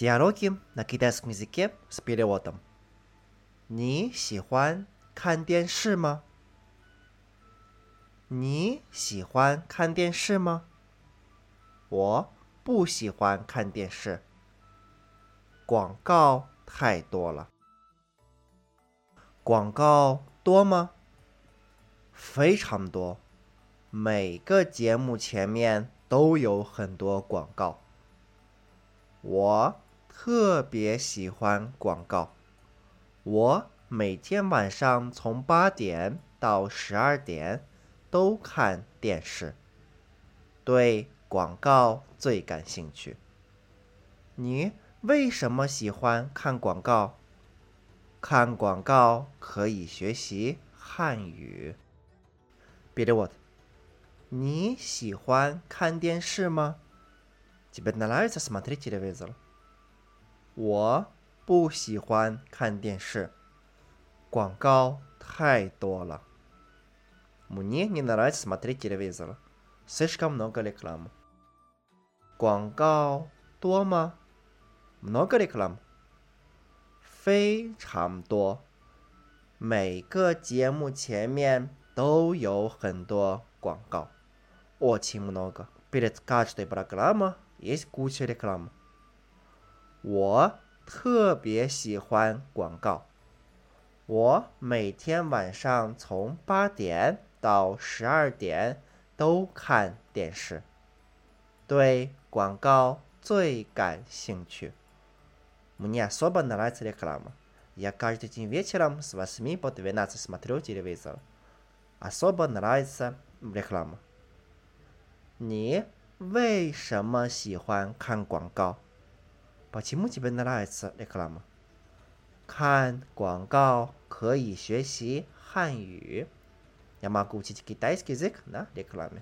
Диалоги на китайском языке с переводом. 你喜欢看电视吗？你喜欢看电视吗？我不喜欢看电视，广告太多了。广告多吗？非常多，每个节目前面都有很多广告。我 特别喜欢广告。我每天晚上从八点到十二点都看电视，对广告最感兴趣。你为什么喜欢看广告？看广告可以学习汉语。别的我，你喜欢看电视吗？我不喜欢看电视，广告太多了。广告多吗？非常多，每个节目前面都有很多广告。есть куча рекламы. 我特别喜欢广告。我每天晚上从八点到十二点都看电视，对广告最感兴趣。Мне особо нравится реклама. Я каждый день вечером с восьми по двенадцать смотрю телевизор. Особо нравится реклама. 你为什么喜欢看广告 保期末几遍的那一次，你看了吗？看广告可以学习汉语，伢妈估计就给他一些知识呢，你看了没？